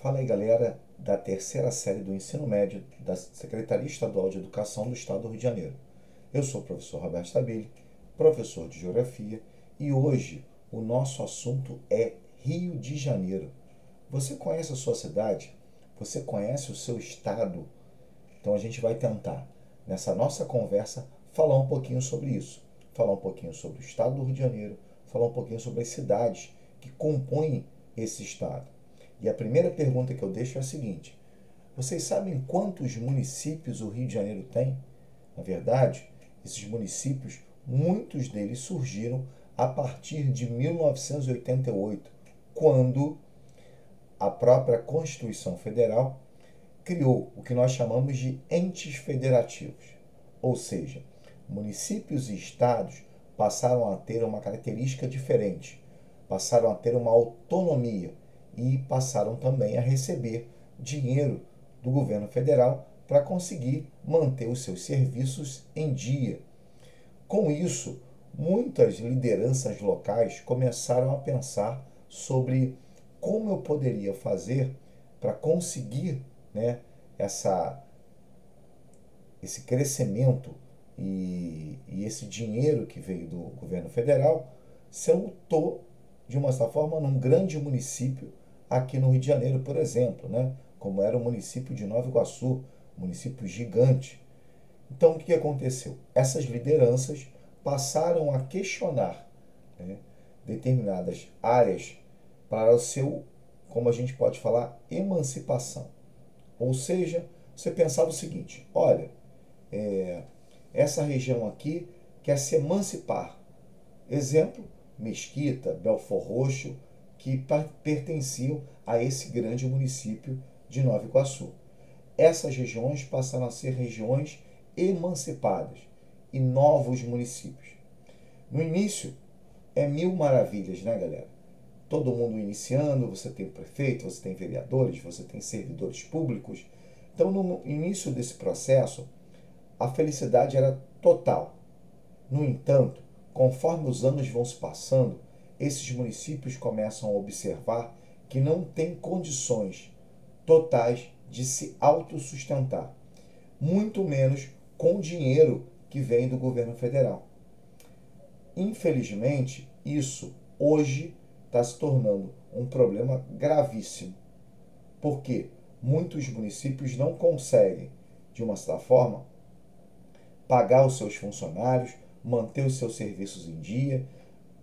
Fala aí, galera, da terceira série do ensino médio da Secretaria Estadual de Educação do Estado do Rio de Janeiro. Eu sou o professor Roberto Stabile, professor de Geografia, e hoje o nosso assunto é Rio de Janeiro. Você conhece a sua cidade? Você conhece o seu estado? Então a gente vai tentar, nessa nossa conversa, falar um pouquinho sobre isso. Falar um pouquinho sobre o estado do Rio de Janeiro, falar um pouquinho sobre as cidades que compõem esse estado. E a primeira pergunta que eu deixo é a seguinte: vocês sabem quantos municípios o Rio de Janeiro tem? Na verdade, esses municípios, muitos deles surgiram a partir de 1988, quando a própria Constituição Federal criou o que nós chamamos de entes federativos, ou seja, municípios e estados passaram a ter uma característica diferente, passaram a ter uma autonomia e passaram também a receber dinheiro do governo federal para conseguir manter os seus serviços em dia. Com isso, muitas lideranças locais começaram a pensar sobre como eu poderia fazer para conseguir né, essa, esse crescimento e, e, esse dinheiro que veio do governo federal se eu estou, de uma certa forma, num grande município aqui no Rio de Janeiro, por exemplo, né? como era o município de Nova Iguaçu, município gigante. Então, o que aconteceu? Essas lideranças passaram a questionar né, determinadas áreas para o seu, como a gente pode falar, emancipação. Ou seja, você pensava o seguinte: olha, é, essa região aqui quer se emancipar. Exemplo: Mesquita, Belfor Roxo, que pertenciam a esse grande município de Nova Iguaçu. Essas regiões passaram a ser regiões emancipadas e novos municípios. No início, é mil maravilhas, né, galera? Todo mundo iniciando, você tem prefeito, você tem vereadores, você tem servidores públicos. Então, no início desse processo, a felicidade era total. No entanto, conforme os anos vão se passando, esses municípios começam a observar que não têm condições totais de se autossustentar, muito menos com dinheiro que vem do governo federal. Infelizmente, isso hoje está se tornando um problema gravíssimo, porque muitos municípios não conseguem, de uma certa forma, pagar os seus funcionários, manter os seus serviços em dia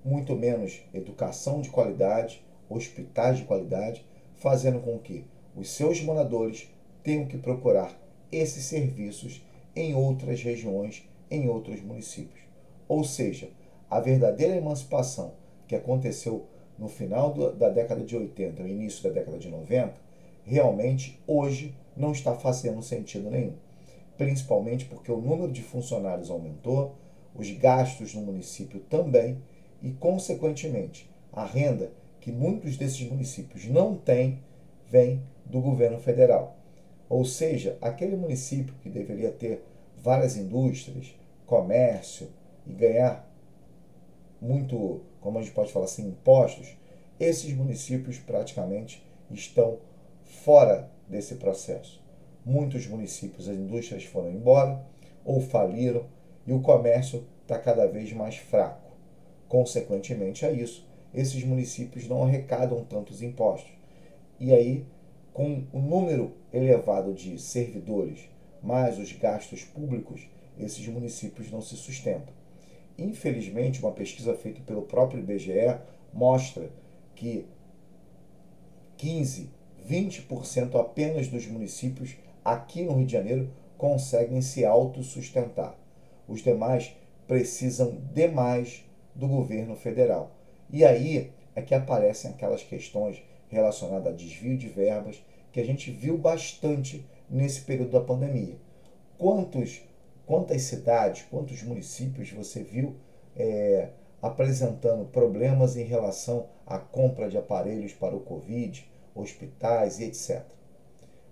muito menos educação de qualidade, hospitais de qualidade, fazendo com que os seus moradores tenham que procurar esses serviços em outras regiões, em outros municípios. Ou seja, a verdadeira emancipação que aconteceu no final da década de 80 e início da década de 90, realmente hoje não está fazendo sentido nenhum. Principalmente porque o número de funcionários aumentou, os gastos no município também, e, consequentemente, a renda que muitos desses municípios não têm vem do governo federal. Ou seja, aquele município que deveria ter várias indústrias, comércio e ganhar muito, como a gente pode falar assim, impostos, esses municípios praticamente estão fora desse processo. Muitos municípios, as indústrias foram embora ou faliram e o comércio está cada vez mais fraco. Consequentemente a isso, esses municípios não arrecadam tantos impostos. E aí, com o número elevado de servidores, mais os gastos públicos, esses municípios não se sustentam. Infelizmente, uma pesquisa feita pelo próprio IBGE mostra que 15, 20% apenas dos municípios aqui no Rio de Janeiro conseguem se autossustentar. Os demais precisam demais do governo federal. E aí é que aparecem aquelas questões relacionadas a desvio de verbas que a gente viu bastante nesse período da pandemia. Quantos, quantas cidades, quantos municípios você viu é, apresentando problemas em relação à compra de aparelhos para o Covid, hospitais e etc.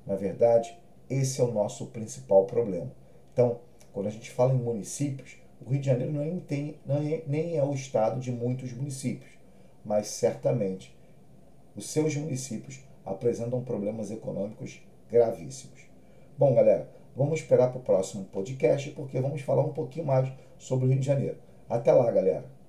Na verdade, esse é o nosso principal problema. Então, quando a gente fala em municípios, o Rio de Janeiro não, tem, não é, nem é o estado de muitos municípios, mas certamente os seus municípios apresentam problemas econômicos gravíssimos. Bom, galera, vamos esperar para o próximo podcast porque vamos falar um pouquinho mais sobre o Rio de Janeiro. Até lá, galera!